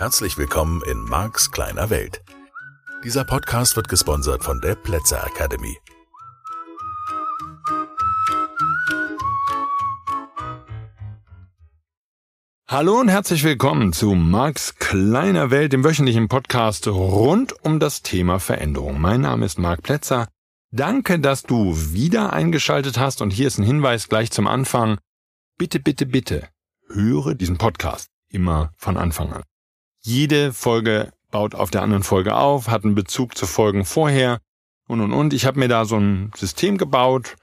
Herzlich willkommen in Marks kleiner Welt. Dieser Podcast wird gesponsert von der Plätzer Academy. Hallo und herzlich willkommen zu Marks kleiner Welt, dem wöchentlichen Podcast rund um das Thema Veränderung. Mein Name ist Marc Plätzer. Danke, dass du wieder eingeschaltet hast und hier ist ein Hinweis gleich zum Anfang. Bitte, bitte, bitte höre diesen Podcast immer von Anfang an. Jede Folge baut auf der anderen Folge auf, hat einen Bezug zu Folgen vorher und und und. Ich habe mir da so ein System gebaut,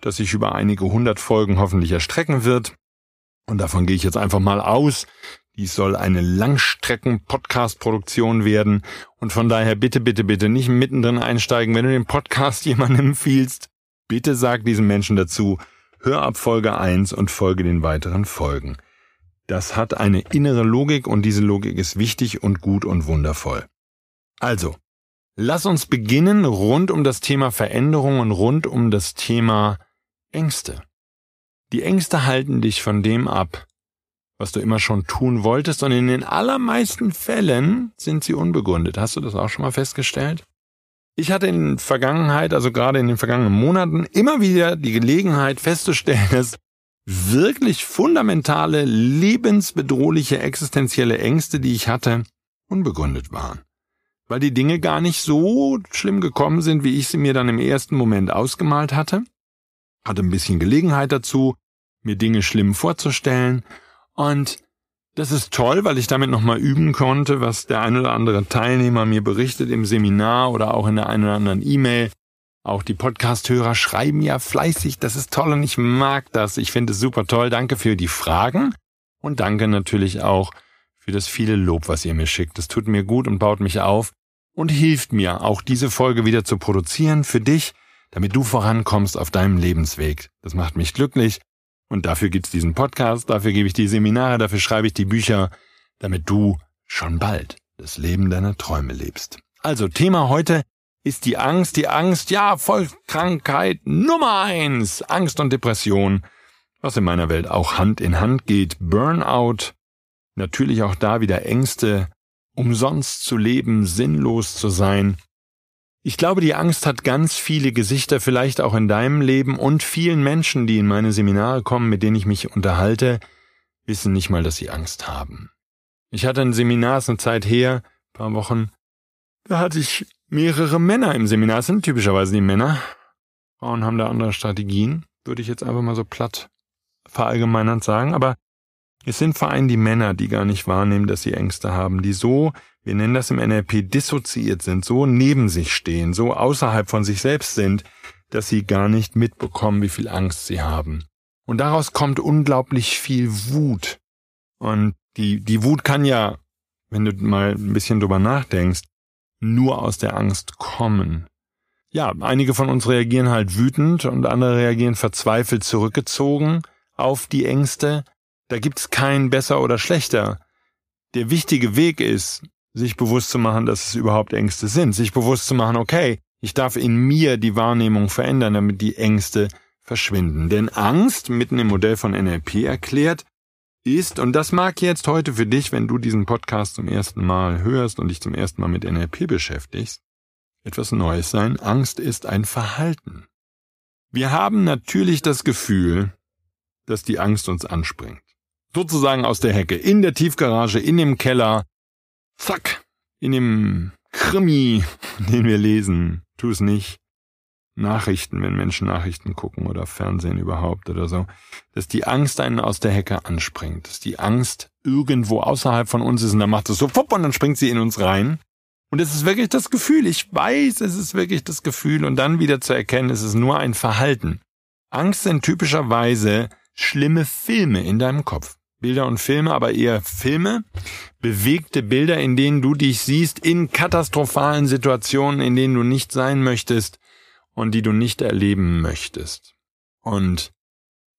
das sich über einige hundert Folgen hoffentlich erstrecken wird. Und davon gehe ich jetzt einfach mal aus. Dies soll eine Langstrecken-Podcast-Produktion werden. Und von daher bitte, bitte, bitte nicht mittendrin einsteigen. Wenn du den Podcast jemandem empfiehlst, bitte sag diesen Menschen dazu, hör ab Folge 1 und folge den weiteren Folgen. Das hat eine innere Logik und diese Logik ist wichtig und gut und wundervoll. Also, lass uns beginnen rund um das Thema Veränderung und rund um das Thema Ängste. Die Ängste halten dich von dem ab, was du immer schon tun wolltest und in den allermeisten Fällen sind sie unbegründet. Hast du das auch schon mal festgestellt? Ich hatte in Vergangenheit, also gerade in den vergangenen Monaten, immer wieder die Gelegenheit festzustellen, dass wirklich fundamentale, lebensbedrohliche, existenzielle Ängste, die ich hatte, unbegründet waren. Weil die Dinge gar nicht so schlimm gekommen sind, wie ich sie mir dann im ersten Moment ausgemalt hatte. Hatte ein bisschen Gelegenheit dazu, mir Dinge schlimm vorzustellen. Und das ist toll, weil ich damit nochmal üben konnte, was der ein oder andere Teilnehmer mir berichtet im Seminar oder auch in der einen oder anderen E-Mail, auch die Podcast-Hörer schreiben ja fleißig, das ist toll und ich mag das. Ich finde es super toll. Danke für die Fragen und danke natürlich auch für das viele Lob, was ihr mir schickt. Das tut mir gut und baut mich auf und hilft mir, auch diese Folge wieder zu produzieren für dich, damit du vorankommst auf deinem Lebensweg. Das macht mich glücklich und dafür gibt's diesen Podcast, dafür gebe ich die Seminare, dafür schreibe ich die Bücher, damit du schon bald das Leben deiner Träume lebst. Also Thema heute ist die Angst, die Angst, ja, Volkskrankheit Nummer eins. Angst und Depression, was in meiner Welt auch Hand in Hand geht. Burnout, natürlich auch da wieder Ängste, umsonst zu leben, sinnlos zu sein. Ich glaube, die Angst hat ganz viele Gesichter, vielleicht auch in deinem Leben und vielen Menschen, die in meine Seminare kommen, mit denen ich mich unterhalte, wissen nicht mal, dass sie Angst haben. Ich hatte ein Seminar, ist eine Zeit her, paar Wochen, da hatte ich mehrere Männer im Seminar. Sind typischerweise die Männer. Frauen haben da andere Strategien, würde ich jetzt einfach mal so platt verallgemeinernd sagen. Aber es sind vor allem die Männer, die gar nicht wahrnehmen, dass sie Ängste haben, die so, wir nennen das im NLP, dissoziiert sind, so neben sich stehen, so außerhalb von sich selbst sind, dass sie gar nicht mitbekommen, wie viel Angst sie haben. Und daraus kommt unglaublich viel Wut. Und die, die Wut kann ja, wenn du mal ein bisschen drüber nachdenkst, nur aus der Angst kommen. Ja, einige von uns reagieren halt wütend und andere reagieren verzweifelt zurückgezogen auf die Ängste. Da gibt's kein besser oder schlechter. Der wichtige Weg ist, sich bewusst zu machen, dass es überhaupt Ängste sind, sich bewusst zu machen, okay, ich darf in mir die Wahrnehmung verändern, damit die Ängste verschwinden. Denn Angst, mitten im Modell von NLP erklärt, ist, und das mag jetzt heute für dich, wenn du diesen Podcast zum ersten Mal hörst und dich zum ersten Mal mit NLP beschäftigst, etwas Neues sein. Angst ist ein Verhalten. Wir haben natürlich das Gefühl, dass die Angst uns anspringt. Sozusagen aus der Hecke, in der Tiefgarage, in dem Keller, zack, in dem Krimi, den wir lesen. Tu es nicht. Nachrichten, wenn Menschen Nachrichten gucken oder Fernsehen überhaupt oder so, dass die Angst einen aus der Hecke anspringt, dass die Angst irgendwo außerhalb von uns ist und dann macht es so fupp und dann springt sie in uns rein. Und es ist wirklich das Gefühl, ich weiß, es ist wirklich das Gefühl und dann wieder zu erkennen, es ist nur ein Verhalten. Angst sind typischerweise schlimme Filme in deinem Kopf. Bilder und Filme, aber eher Filme, bewegte Bilder, in denen du dich siehst in katastrophalen Situationen, in denen du nicht sein möchtest, und die du nicht erleben möchtest. Und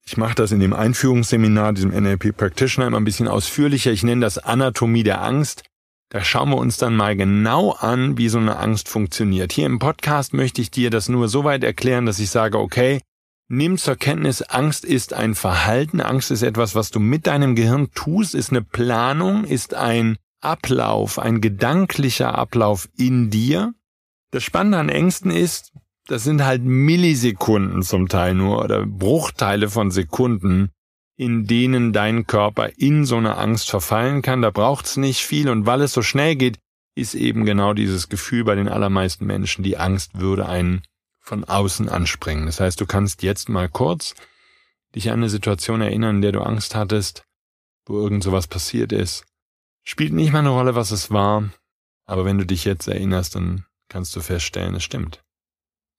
ich mache das in dem Einführungsseminar, diesem NLP Practitioner, immer ein bisschen ausführlicher. Ich nenne das Anatomie der Angst. Da schauen wir uns dann mal genau an, wie so eine Angst funktioniert. Hier im Podcast möchte ich dir das nur so weit erklären, dass ich sage, okay, nimm zur Kenntnis, Angst ist ein Verhalten, Angst ist etwas, was du mit deinem Gehirn tust, ist eine Planung, ist ein Ablauf, ein gedanklicher Ablauf in dir. Das Spannende an Ängsten ist, das sind halt Millisekunden zum Teil nur oder Bruchteile von Sekunden, in denen dein Körper in so eine Angst verfallen kann. Da braucht's nicht viel und weil es so schnell geht, ist eben genau dieses Gefühl bei den allermeisten Menschen, die Angst würde einen von außen anspringen. Das heißt, du kannst jetzt mal kurz dich an eine Situation erinnern, in der du Angst hattest, wo irgend sowas passiert ist. Spielt nicht mal eine Rolle, was es war, aber wenn du dich jetzt erinnerst, dann kannst du feststellen, es stimmt.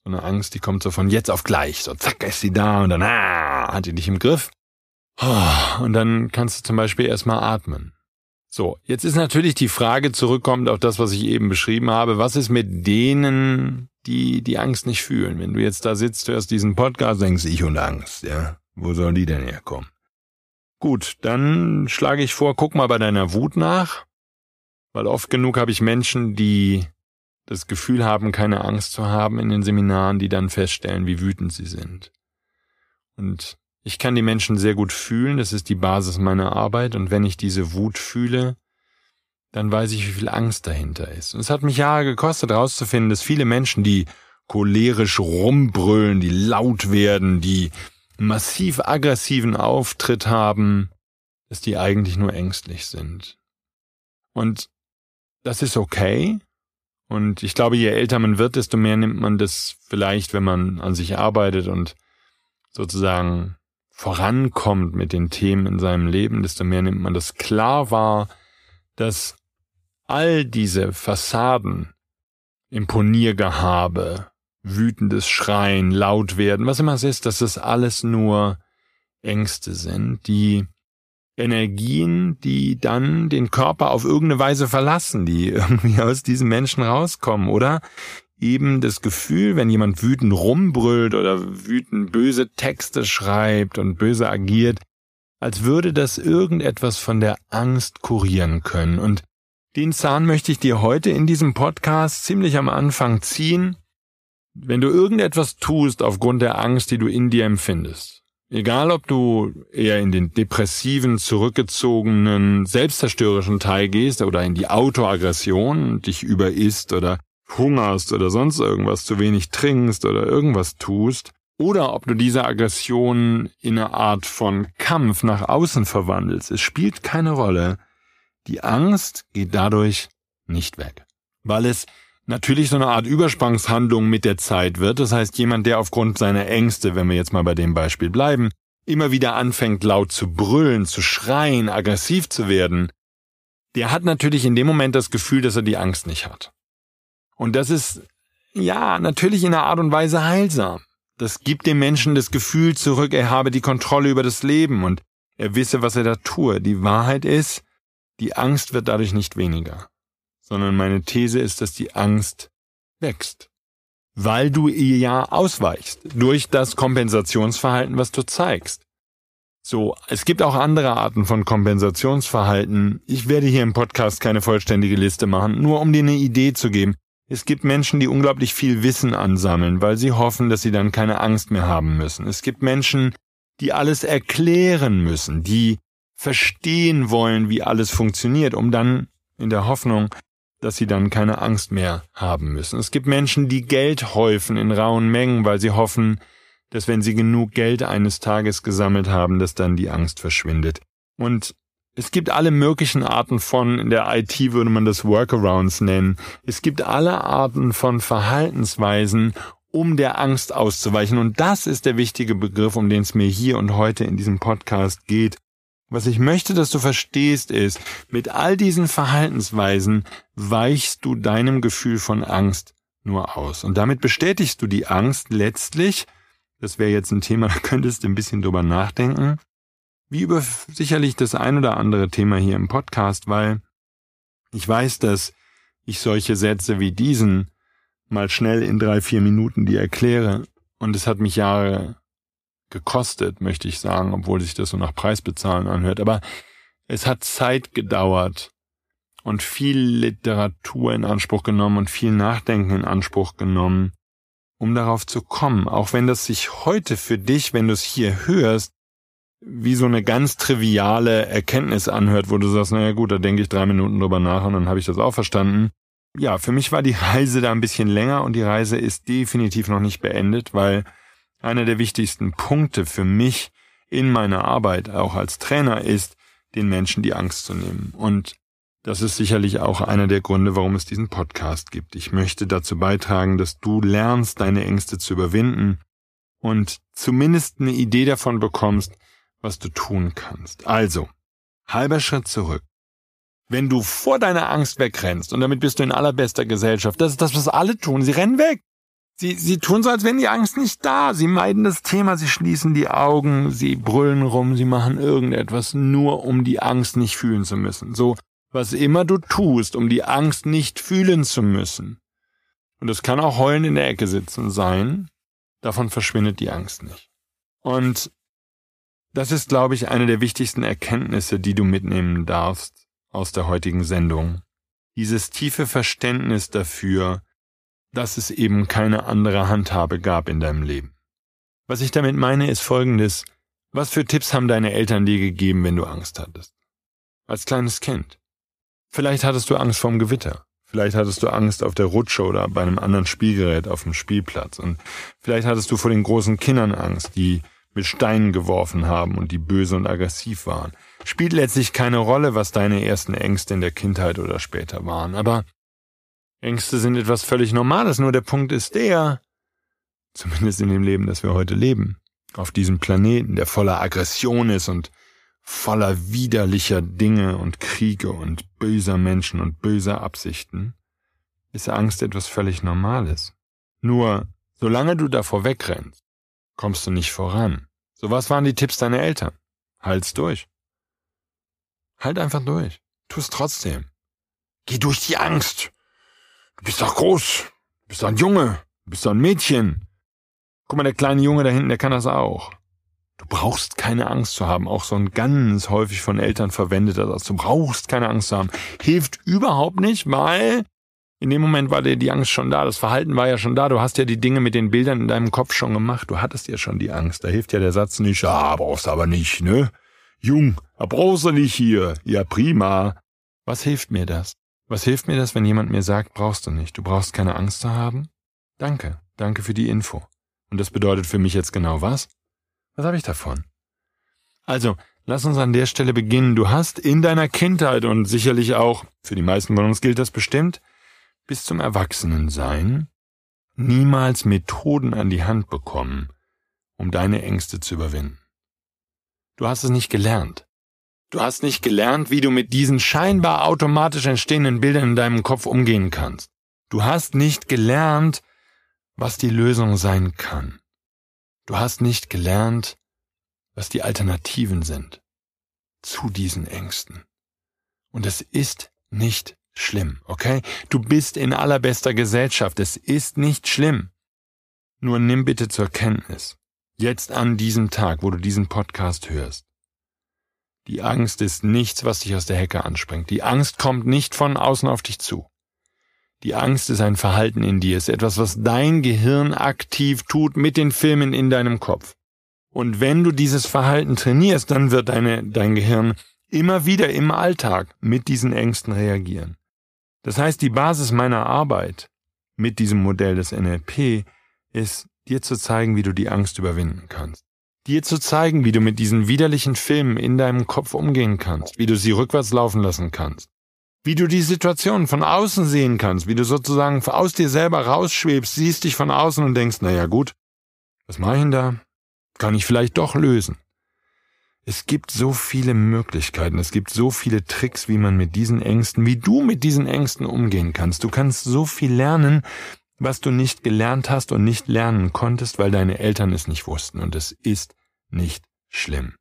So eine Angst, die kommt so von jetzt auf gleich, so zack ist sie da und dann ah, hat die dich im Griff. Oh, und dann kannst du zum Beispiel erstmal atmen. So, jetzt ist natürlich die Frage zurückkommend auf das, was ich eben beschrieben habe. Was ist mit denen, die die Angst nicht fühlen? Wenn du jetzt da sitzt, hörst diesen Podcast, denkst ich und Angst, ja? Wo sollen die denn herkommen? Gut, dann schlage ich vor, guck mal bei deiner Wut nach, weil oft genug habe ich Menschen, die das Gefühl haben, keine Angst zu haben in den Seminaren, die dann feststellen, wie wütend sie sind. Und ich kann die Menschen sehr gut fühlen, das ist die Basis meiner Arbeit, und wenn ich diese Wut fühle, dann weiß ich, wie viel Angst dahinter ist. Und es hat mich Jahre gekostet, herauszufinden, dass viele Menschen, die cholerisch rumbrüllen, die laut werden, die massiv aggressiven Auftritt haben, dass die eigentlich nur ängstlich sind. Und das ist okay. Und ich glaube, je älter man wird, desto mehr nimmt man das vielleicht, wenn man an sich arbeitet und sozusagen vorankommt mit den Themen in seinem Leben, desto mehr nimmt man das klar wahr, dass all diese Fassaden, Imponiergehabe, wütendes Schreien, laut werden, was immer es ist, dass das alles nur Ängste sind, die Energien, die dann den Körper auf irgendeine Weise verlassen, die irgendwie aus diesen Menschen rauskommen, oder eben das Gefühl, wenn jemand wütend rumbrüllt oder wütend böse Texte schreibt und böse agiert, als würde das irgendetwas von der Angst kurieren können. Und den Zahn möchte ich dir heute in diesem Podcast ziemlich am Anfang ziehen. Wenn du irgendetwas tust aufgrund der Angst, die du in dir empfindest, egal ob du eher in den depressiven, zurückgezogenen, selbstzerstörerischen Teil gehst oder in die Autoaggression, dich überisst oder hungerst oder sonst irgendwas, zu wenig trinkst oder irgendwas tust, oder ob du diese Aggression in eine Art von Kampf nach außen verwandelst, es spielt keine Rolle. Die Angst geht dadurch nicht weg, weil es natürlich so eine Art Übersprangshandlung mit der Zeit wird. Das heißt, jemand, der aufgrund seiner Ängste, wenn wir jetzt mal bei dem Beispiel bleiben, immer wieder anfängt laut zu brüllen, zu schreien, aggressiv zu werden, der hat natürlich in dem Moment das Gefühl, dass er die Angst nicht hat. Und das ist, ja, natürlich in einer Art und Weise heilsam. Das gibt dem Menschen das Gefühl zurück, er habe die Kontrolle über das Leben und er wisse, was er da tue. Die Wahrheit ist, die Angst wird dadurch nicht weniger, sondern meine These ist, dass die Angst wächst, weil du ihr ja ausweichst durch das Kompensationsverhalten, was du zeigst. So, es gibt auch andere Arten von Kompensationsverhalten. Ich werde hier im Podcast keine vollständige Liste machen, nur um dir eine Idee zu geben. Es gibt Menschen, die unglaublich viel Wissen ansammeln, weil sie hoffen, dass sie dann keine Angst mehr haben müssen. Es gibt Menschen, die alles erklären müssen, die verstehen wollen, wie alles funktioniert, um dann in der Hoffnung, dass sie dann keine Angst mehr haben müssen. Es gibt Menschen, die Geld häufen in rauen Mengen, weil sie hoffen, dass wenn sie genug Geld eines Tages gesammelt haben, dass dann die Angst verschwindet. Und es gibt alle möglichen Arten von, in der IT würde man das Workarounds nennen. Es gibt alle Arten von Verhaltensweisen, um der Angst auszuweichen. Und das ist der wichtige Begriff, um den es mir hier und heute in diesem Podcast geht. Was ich möchte, dass du verstehst, ist, mit all diesen Verhaltensweisen weichst du deinem Gefühl von Angst nur aus. Und damit bestätigst du die Angst letztlich, das wäre jetzt ein Thema, da könntest du ein bisschen drüber nachdenken, wie über sicherlich das ein oder andere Thema hier im Podcast, weil ich weiß, dass ich solche Sätze wie diesen mal schnell in drei, vier Minuten die erkläre. Und es hat mich Jahre gekostet, möchte ich sagen, obwohl sich das so nach Preisbezahlen anhört. Aber es hat Zeit gedauert und viel Literatur in Anspruch genommen und viel Nachdenken in Anspruch genommen, um darauf zu kommen. Auch wenn das sich heute für dich, wenn du es hier hörst, wie so eine ganz triviale Erkenntnis anhört, wo du sagst, naja gut, da denke ich drei Minuten drüber nach und dann habe ich das auch verstanden. Ja, für mich war die Reise da ein bisschen länger und die Reise ist definitiv noch nicht beendet, weil einer der wichtigsten Punkte für mich in meiner Arbeit auch als Trainer ist, den Menschen die Angst zu nehmen. Und das ist sicherlich auch einer der Gründe, warum es diesen Podcast gibt. Ich möchte dazu beitragen, dass du lernst, deine Ängste zu überwinden und zumindest eine Idee davon bekommst, was du tun kannst. Also, halber Schritt zurück. Wenn du vor deiner Angst wegrennst, und damit bist du in allerbester Gesellschaft, das ist das, was alle tun, sie rennen weg. Sie, sie tun so, als wenn die Angst nicht da. Sie meiden das Thema, sie schließen die Augen, sie brüllen rum, sie machen irgendetwas, nur um die Angst nicht fühlen zu müssen. So, was immer du tust, um die Angst nicht fühlen zu müssen. Und es kann auch heulen in der Ecke sitzen sein, davon verschwindet die Angst nicht. Und das ist, glaube ich, eine der wichtigsten Erkenntnisse, die du mitnehmen darfst aus der heutigen Sendung. Dieses tiefe Verständnis dafür, dass es eben keine andere Handhabe gab in deinem Leben. Was ich damit meine, ist folgendes. Was für Tipps haben deine Eltern dir gegeben, wenn du Angst hattest? Als kleines Kind. Vielleicht hattest du Angst vorm Gewitter. Vielleicht hattest du Angst auf der Rutsche oder bei einem anderen Spielgerät auf dem Spielplatz. Und vielleicht hattest du vor den großen Kindern Angst, die mit Steinen geworfen haben und die böse und aggressiv waren. Spielt letztlich keine Rolle, was deine ersten Ängste in der Kindheit oder später waren. Aber Ängste sind etwas völlig Normales. Nur der Punkt ist der, zumindest in dem Leben, das wir heute leben, auf diesem Planeten, der voller Aggression ist und voller widerlicher Dinge und Kriege und böser Menschen und böser Absichten, ist Angst etwas völlig Normales. Nur, solange du davor wegrennst, kommst du nicht voran. So was waren die Tipps deiner Eltern? Halt's durch. Halt einfach durch. Tu's trotzdem. Geh durch die Angst. Du bist doch groß. Du bist doch ein Junge. Du bist doch ein Mädchen. Guck mal, der kleine Junge da hinten, der kann das auch. Du brauchst keine Angst zu haben. Auch so ein ganz häufig von Eltern verwendeter Satz. Du brauchst keine Angst zu haben. Hilft überhaupt nicht, weil in dem Moment war dir die Angst schon da, das Verhalten war ja schon da, du hast ja die Dinge mit den Bildern in deinem Kopf schon gemacht, du hattest ja schon die Angst. Da hilft ja der Satz nicht, ah, brauchst aber nicht, ne? Jung, brauchst du nicht hier. Ja, prima. Was hilft mir das? Was hilft mir das, wenn jemand mir sagt, brauchst du nicht, du brauchst keine Angst zu haben? Danke, danke für die Info. Und das bedeutet für mich jetzt genau was? Was habe ich davon? Also, lass uns an der Stelle beginnen. Du hast in deiner Kindheit und sicherlich auch, für die meisten von uns gilt das bestimmt, bis zum Erwachsenensein niemals Methoden an die Hand bekommen, um deine Ängste zu überwinden. Du hast es nicht gelernt. Du hast nicht gelernt, wie du mit diesen scheinbar automatisch entstehenden Bildern in deinem Kopf umgehen kannst. Du hast nicht gelernt, was die Lösung sein kann. Du hast nicht gelernt, was die Alternativen sind zu diesen Ängsten. Und es ist nicht schlimm, okay? Du bist in allerbester Gesellschaft. Es ist nicht schlimm. Nur nimm bitte zur Kenntnis, jetzt an diesem Tag, wo du diesen Podcast hörst. Die Angst ist nichts, was dich aus der Hecke anspringt. Die Angst kommt nicht von außen auf dich zu. Die Angst ist ein Verhalten in dir, ist etwas, was dein Gehirn aktiv tut mit den Filmen in deinem Kopf. Und wenn du dieses Verhalten trainierst, dann wird deine, dein Gehirn immer wieder im Alltag mit diesen Ängsten reagieren. Das heißt, die Basis meiner Arbeit mit diesem Modell des NLP ist, dir zu zeigen, wie du die Angst überwinden kannst. Dir zu zeigen, wie du mit diesen widerlichen Filmen in deinem Kopf umgehen kannst, wie du sie rückwärts laufen lassen kannst, wie du die Situation von außen sehen kannst, wie du sozusagen aus dir selber rausschwebst, siehst dich von außen und denkst, naja gut, was mache ich denn da? Kann ich vielleicht doch lösen. Es gibt so viele Möglichkeiten, es gibt so viele Tricks, wie man mit diesen Ängsten, wie du mit diesen Ängsten umgehen kannst. Du kannst so viel lernen, was du nicht gelernt hast und nicht lernen konntest, weil deine Eltern es nicht wussten. Und es ist nicht schlimm.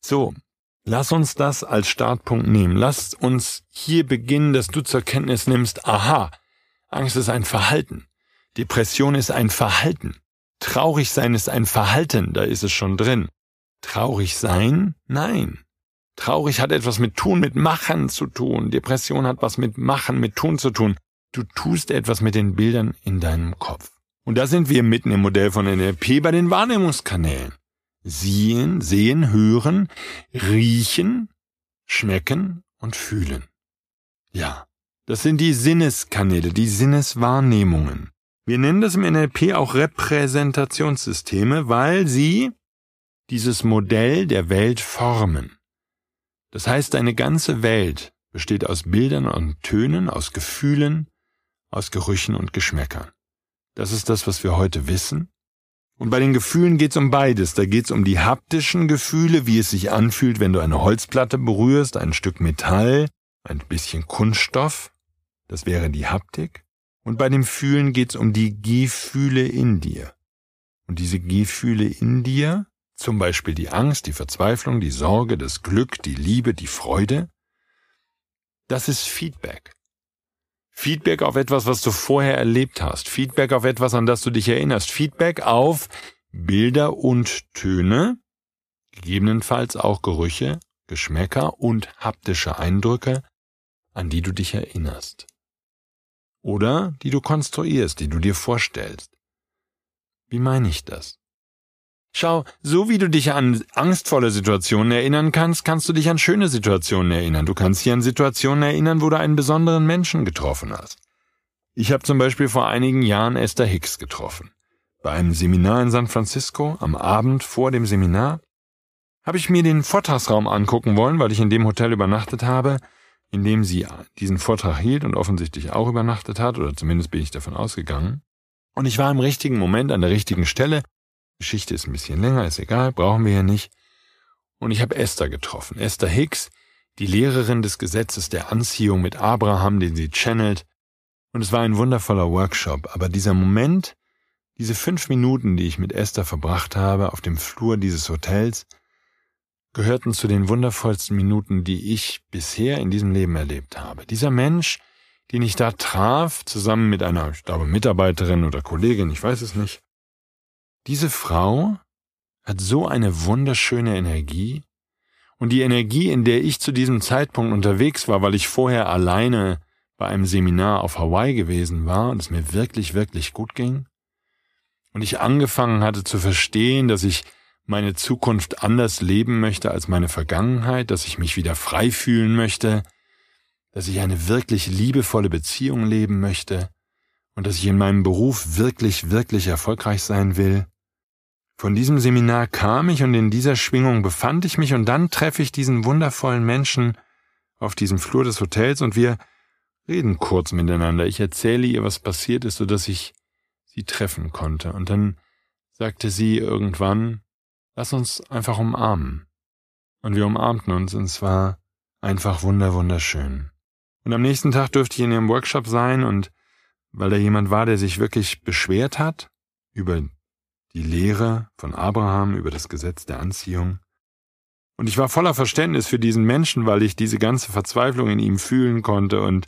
So, lass uns das als Startpunkt nehmen. Lass uns hier beginnen, dass du zur Kenntnis nimmst, aha, Angst ist ein Verhalten. Depression ist ein Verhalten. Traurig sein ist ein Verhalten, da ist es schon drin. Traurig sein? Nein. Traurig hat etwas mit tun, mit machen zu tun. Depression hat was mit machen, mit tun zu tun. Du tust etwas mit den Bildern in deinem Kopf. Und da sind wir mitten im Modell von NLP bei den Wahrnehmungskanälen. Sehen, sehen, hören, riechen, schmecken und fühlen. Ja, das sind die Sinneskanäle, die Sinneswahrnehmungen. Wir nennen das im NLP auch Repräsentationssysteme, weil sie dieses Modell der Welt formen. Das heißt, deine ganze Welt besteht aus Bildern und Tönen, aus Gefühlen, aus Gerüchen und Geschmäckern. Das ist das, was wir heute wissen. Und bei den Gefühlen geht's um beides. Da geht's um die haptischen Gefühle, wie es sich anfühlt, wenn du eine Holzplatte berührst, ein Stück Metall, ein bisschen Kunststoff. Das wäre die Haptik. Und bei dem Fühlen geht's um die Gefühle in dir. Und diese Gefühle in dir, zum Beispiel die Angst, die Verzweiflung, die Sorge, das Glück, die Liebe, die Freude, das ist Feedback. Feedback auf etwas, was du vorher erlebt hast. Feedback auf etwas, an das du dich erinnerst. Feedback auf Bilder und Töne, gegebenenfalls auch Gerüche, Geschmäcker und haptische Eindrücke, an die du dich erinnerst. Oder die du konstruierst, die du dir vorstellst. Wie meine ich das? Schau, so wie du dich an angstvolle Situationen erinnern kannst, kannst du dich an schöne Situationen erinnern. Du kannst dich an Situationen erinnern, wo du einen besonderen Menschen getroffen hast. Ich habe zum Beispiel vor einigen Jahren Esther Hicks getroffen. Bei einem Seminar in San Francisco, am Abend vor dem Seminar, habe ich mir den Vortragsraum angucken wollen, weil ich in dem Hotel übernachtet habe, in dem sie diesen Vortrag hielt und offensichtlich auch übernachtet hat, oder zumindest bin ich davon ausgegangen. Und ich war im richtigen Moment an der richtigen Stelle Geschichte ist ein bisschen länger, ist egal, brauchen wir ja nicht. Und ich habe Esther getroffen. Esther Hicks, die Lehrerin des Gesetzes der Anziehung mit Abraham, den sie channelt. Und es war ein wundervoller Workshop. Aber dieser Moment, diese fünf Minuten, die ich mit Esther verbracht habe auf dem Flur dieses Hotels, gehörten zu den wundervollsten Minuten, die ich bisher in diesem Leben erlebt habe. Dieser Mensch, den ich da traf, zusammen mit einer, ich glaube, Mitarbeiterin oder Kollegin, ich weiß es nicht, diese Frau hat so eine wunderschöne Energie. Und die Energie, in der ich zu diesem Zeitpunkt unterwegs war, weil ich vorher alleine bei einem Seminar auf Hawaii gewesen war und es mir wirklich, wirklich gut ging und ich angefangen hatte zu verstehen, dass ich meine Zukunft anders leben möchte als meine Vergangenheit, dass ich mich wieder frei fühlen möchte, dass ich eine wirklich liebevolle Beziehung leben möchte und dass ich in meinem Beruf wirklich, wirklich erfolgreich sein will, von diesem Seminar kam ich und in dieser Schwingung befand ich mich und dann treffe ich diesen wundervollen Menschen auf diesem Flur des Hotels und wir reden kurz miteinander. Ich erzähle ihr, was passiert ist, so dass ich sie treffen konnte. Und dann sagte sie irgendwann, lass uns einfach umarmen. Und wir umarmten uns und es war einfach wunder, wunderschön. Und am nächsten Tag durfte ich in ihrem Workshop sein und weil da jemand war, der sich wirklich beschwert hat über die Lehre von Abraham über das Gesetz der Anziehung. Und ich war voller Verständnis für diesen Menschen, weil ich diese ganze Verzweiflung in ihm fühlen konnte und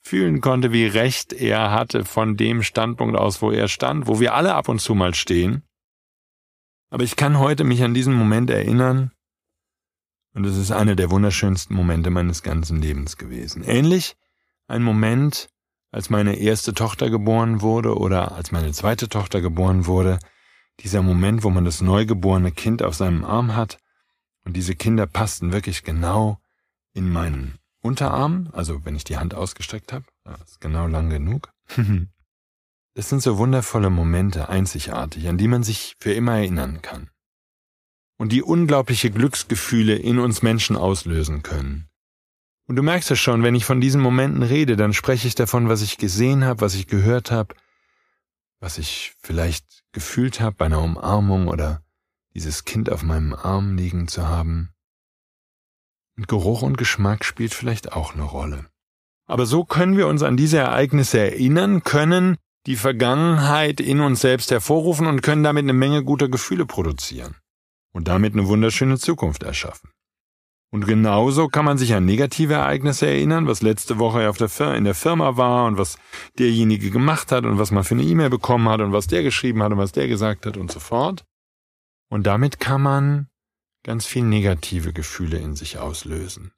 fühlen konnte, wie recht er hatte von dem Standpunkt aus, wo er stand, wo wir alle ab und zu mal stehen. Aber ich kann heute mich an diesen Moment erinnern, und es ist einer der wunderschönsten Momente meines ganzen Lebens gewesen. Ähnlich ein Moment, als meine erste Tochter geboren wurde oder als meine zweite Tochter geboren wurde, dieser Moment, wo man das neugeborene Kind auf seinem Arm hat und diese Kinder passten wirklich genau in meinen Unterarm, also wenn ich die Hand ausgestreckt habe, ist genau lang genug. Das sind so wundervolle Momente, einzigartig, an die man sich für immer erinnern kann. Und die unglaubliche Glücksgefühle in uns Menschen auslösen können. Und du merkst es schon, wenn ich von diesen Momenten rede, dann spreche ich davon, was ich gesehen habe, was ich gehört habe, was ich vielleicht gefühlt habe bei einer Umarmung oder dieses Kind auf meinem Arm liegen zu haben. Und Geruch und Geschmack spielt vielleicht auch eine Rolle. Aber so können wir uns an diese Ereignisse erinnern, können die Vergangenheit in uns selbst hervorrufen und können damit eine Menge guter Gefühle produzieren und damit eine wunderschöne Zukunft erschaffen. Und genauso kann man sich an negative Ereignisse erinnern, was letzte Woche auf der in der Firma war und was derjenige gemacht hat und was man für eine E-Mail bekommen hat und was der geschrieben hat und was der gesagt hat und so fort. Und damit kann man ganz viel negative Gefühle in sich auslösen.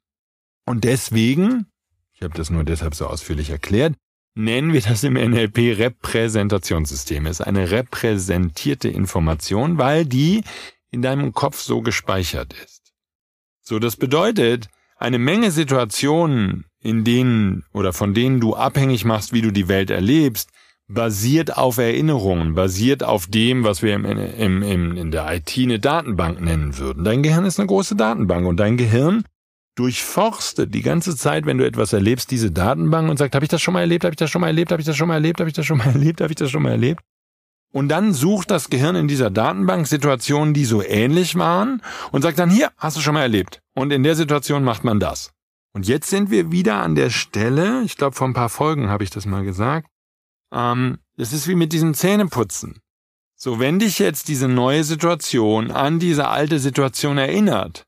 Und deswegen, ich habe das nur deshalb so ausführlich erklärt, nennen wir das im NLP Repräsentationssystem. Es ist eine repräsentierte Information, weil die in deinem Kopf so gespeichert ist. So, das bedeutet, eine Menge Situationen, in denen oder von denen du abhängig machst, wie du die Welt erlebst, basiert auf Erinnerungen, basiert auf dem, was wir im, im, im, in der IT eine Datenbank nennen würden. Dein Gehirn ist eine große Datenbank und dein Gehirn durchforstet die ganze Zeit, wenn du etwas erlebst, diese Datenbank und sagt, habe ich das schon mal erlebt, habe ich das schon mal erlebt, habe ich das schon mal erlebt, habe ich das schon mal erlebt, habe ich das schon mal erlebt. Und dann sucht das Gehirn in dieser Datenbank Situationen, die so ähnlich waren und sagt dann, hier, hast du schon mal erlebt. Und in der Situation macht man das. Und jetzt sind wir wieder an der Stelle, ich glaube vor ein paar Folgen habe ich das mal gesagt, ähm, es ist wie mit diesem Zähneputzen. So, wenn dich jetzt diese neue Situation an diese alte Situation erinnert,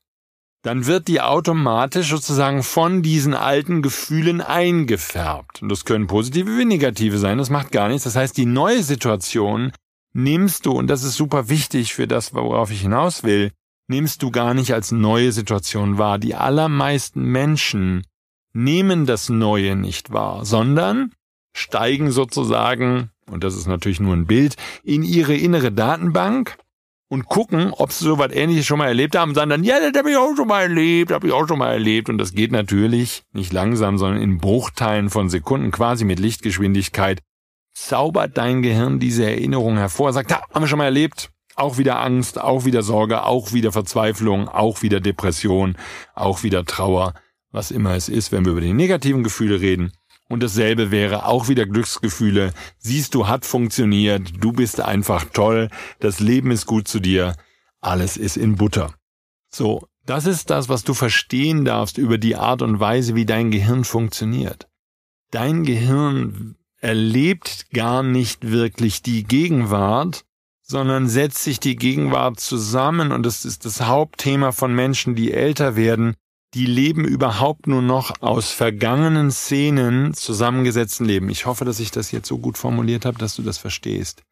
dann wird die automatisch sozusagen von diesen alten Gefühlen eingefärbt. Und das können positive wie negative sein, das macht gar nichts. Das heißt, die neue Situation nimmst du, und das ist super wichtig für das, worauf ich hinaus will, nimmst du gar nicht als neue Situation wahr. Die allermeisten Menschen nehmen das Neue nicht wahr, sondern steigen sozusagen, und das ist natürlich nur ein Bild, in ihre innere Datenbank und gucken, ob sie so was ähnliches schon mal erlebt haben sagen dann, ja, das habe ich auch schon mal erlebt, habe ich auch schon mal erlebt. Und das geht natürlich nicht langsam, sondern in Bruchteilen von Sekunden, quasi mit Lichtgeschwindigkeit, zaubert dein Gehirn diese Erinnerung hervor, sagt, ja, haben wir schon mal erlebt. Auch wieder Angst, auch wieder Sorge, auch wieder Verzweiflung, auch wieder Depression, auch wieder Trauer, was immer es ist, wenn wir über die negativen Gefühle reden. Und dasselbe wäre auch wieder Glücksgefühle. Siehst du, hat funktioniert. Du bist einfach toll. Das Leben ist gut zu dir. Alles ist in Butter. So, das ist das, was du verstehen darfst über die Art und Weise, wie dein Gehirn funktioniert. Dein Gehirn erlebt gar nicht wirklich die Gegenwart, sondern setzt sich die Gegenwart zusammen und das ist das Hauptthema von Menschen, die älter werden, die leben überhaupt nur noch aus vergangenen Szenen zusammengesetzten Leben. Ich hoffe, dass ich das jetzt so gut formuliert habe, dass du das verstehst.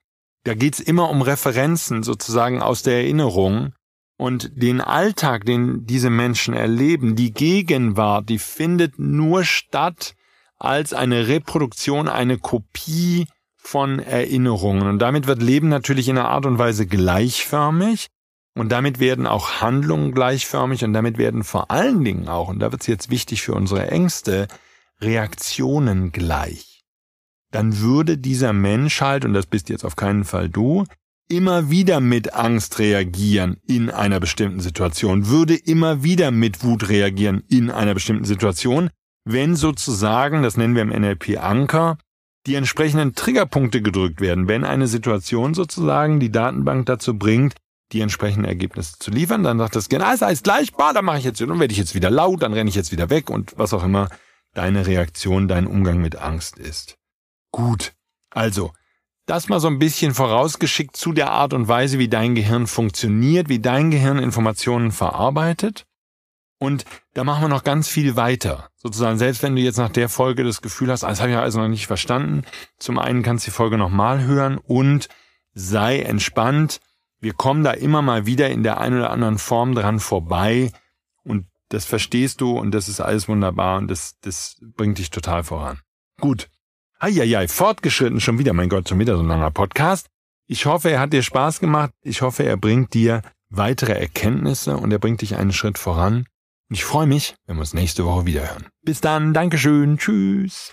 Da geht's immer um Referenzen sozusagen aus der Erinnerung und den Alltag, den diese Menschen erleben, die Gegenwart, die findet nur statt als eine Reproduktion, eine Kopie von Erinnerungen. Und damit wird Leben natürlich in einer Art und Weise gleichförmig, und damit werden auch Handlungen gleichförmig und damit werden vor allen Dingen auch, und da wird es jetzt wichtig für unsere Ängste, Reaktionen gleich. Dann würde dieser Mensch halt, und das bist jetzt auf keinen Fall du, immer wieder mit Angst reagieren in einer bestimmten Situation, würde immer wieder mit Wut reagieren in einer bestimmten Situation, wenn sozusagen, das nennen wir im NLP Anker, die entsprechenden Triggerpunkte gedrückt werden, wenn eine Situation sozusagen die Datenbank dazu bringt, die entsprechenden Ergebnisse zu liefern. Dann sagt das Gehirn, ah, ist gleich, bah, dann mache ich jetzt, dann werde ich jetzt wieder laut, dann renne ich jetzt wieder weg und was auch immer deine Reaktion, dein Umgang mit Angst ist. Gut. Also, das mal so ein bisschen vorausgeschickt zu der Art und Weise, wie dein Gehirn funktioniert, wie dein Gehirn Informationen verarbeitet. Und da machen wir noch ganz viel weiter. Sozusagen, selbst wenn du jetzt nach der Folge das Gefühl hast, das habe ich also noch nicht verstanden. Zum einen kannst du die Folge nochmal hören und sei entspannt wir kommen da immer mal wieder in der einen oder anderen Form dran vorbei und das verstehst du und das ist alles wunderbar und das, das bringt dich total voran. Gut. Eieiei, fortgeschritten schon wieder, mein Gott, schon wieder so ein langer Podcast. Ich hoffe, er hat dir Spaß gemacht. Ich hoffe, er bringt dir weitere Erkenntnisse und er bringt dich einen Schritt voran. Und ich freue mich, wenn wir uns nächste Woche wieder hören. Bis dann, Dankeschön, tschüss.